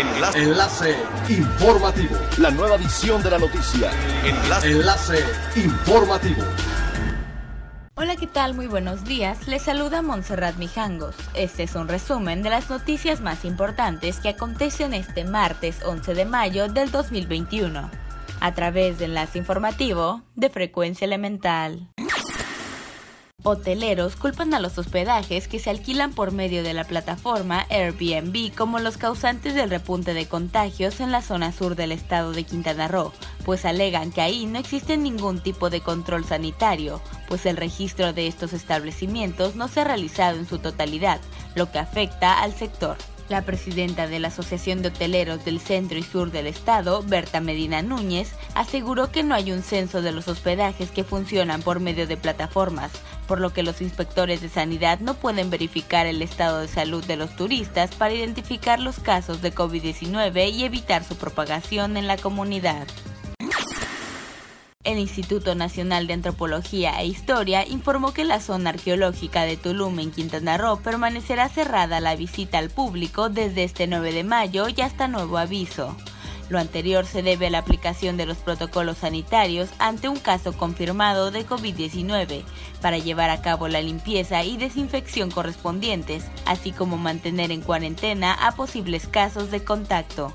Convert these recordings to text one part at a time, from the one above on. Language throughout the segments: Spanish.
Enlace. Enlace informativo. La nueva edición de la noticia. Enlace. Enlace informativo. Hola, ¿qué tal? Muy buenos días. Les saluda Montserrat Mijangos. Este es un resumen de las noticias más importantes que acontecen este martes 11 de mayo del 2021 a través de enlace informativo de frecuencia elemental. Hoteleros culpan a los hospedajes que se alquilan por medio de la plataforma Airbnb como los causantes del repunte de contagios en la zona sur del estado de Quintana Roo, pues alegan que ahí no existe ningún tipo de control sanitario, pues el registro de estos establecimientos no se ha realizado en su totalidad, lo que afecta al sector. La presidenta de la Asociación de Hoteleros del Centro y Sur del Estado, Berta Medina Núñez, aseguró que no hay un censo de los hospedajes que funcionan por medio de plataformas, por lo que los inspectores de sanidad no pueden verificar el estado de salud de los turistas para identificar los casos de COVID-19 y evitar su propagación en la comunidad. El Instituto Nacional de Antropología e Historia informó que la zona arqueológica de Tulum en Quintana Roo permanecerá cerrada a la visita al público desde este 9 de mayo y hasta nuevo aviso. Lo anterior se debe a la aplicación de los protocolos sanitarios ante un caso confirmado de COVID-19 para llevar a cabo la limpieza y desinfección correspondientes, así como mantener en cuarentena a posibles casos de contacto.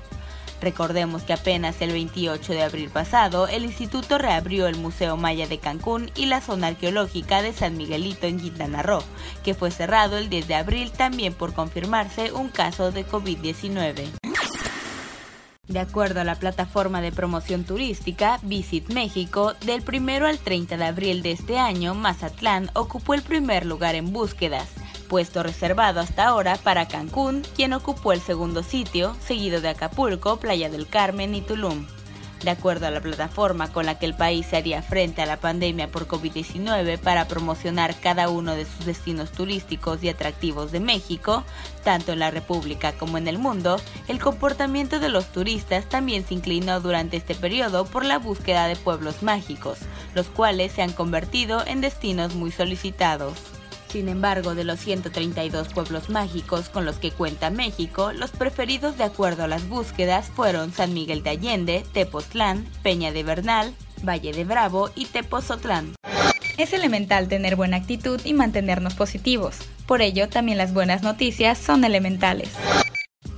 Recordemos que apenas el 28 de abril pasado, el instituto reabrió el Museo Maya de Cancún y la zona arqueológica de San Miguelito en Quintana Roo, que fue cerrado el 10 de abril también por confirmarse un caso de COVID-19. De acuerdo a la plataforma de promoción turística Visit México, del 1 al 30 de abril de este año, Mazatlán ocupó el primer lugar en búsquedas, puesto reservado hasta ahora para Cancún, quien ocupó el segundo sitio, seguido de Acapulco, Playa del Carmen y Tulum. De acuerdo a la plataforma con la que el país se haría frente a la pandemia por COVID-19 para promocionar cada uno de sus destinos turísticos y atractivos de México, tanto en la República como en el mundo, el comportamiento de los turistas también se inclinó durante este periodo por la búsqueda de pueblos mágicos, los cuales se han convertido en destinos muy solicitados. Sin embargo, de los 132 pueblos mágicos con los que cuenta México, los preferidos de acuerdo a las búsquedas fueron San Miguel de Allende, Tepoztlán, Peña de Bernal, Valle de Bravo y Tepozotlán. Es elemental tener buena actitud y mantenernos positivos. Por ello, también las buenas noticias son elementales.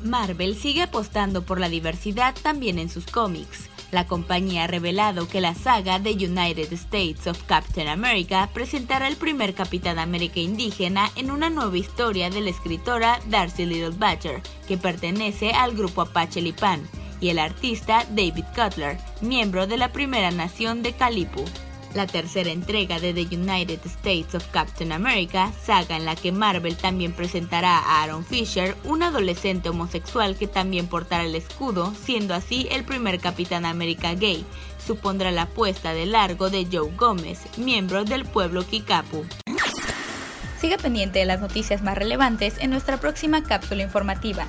Marvel sigue apostando por la diversidad también en sus cómics. La compañía ha revelado que la saga The United States of Captain America presentará el primer Capitán América indígena en una nueva historia de la escritora Darcy Little Butcher, que pertenece al grupo Apache Lipan, y el artista David Cutler, miembro de la primera nación de Calipu la tercera entrega de The United States of Captain America, saga en la que Marvel también presentará a Aaron Fisher, un adolescente homosexual que también portará el escudo, siendo así el primer Capitán América gay. Supondrá la puesta de largo de Joe Gómez, miembro del pueblo Kikapu. Siga pendiente de las noticias más relevantes en nuestra próxima cápsula informativa.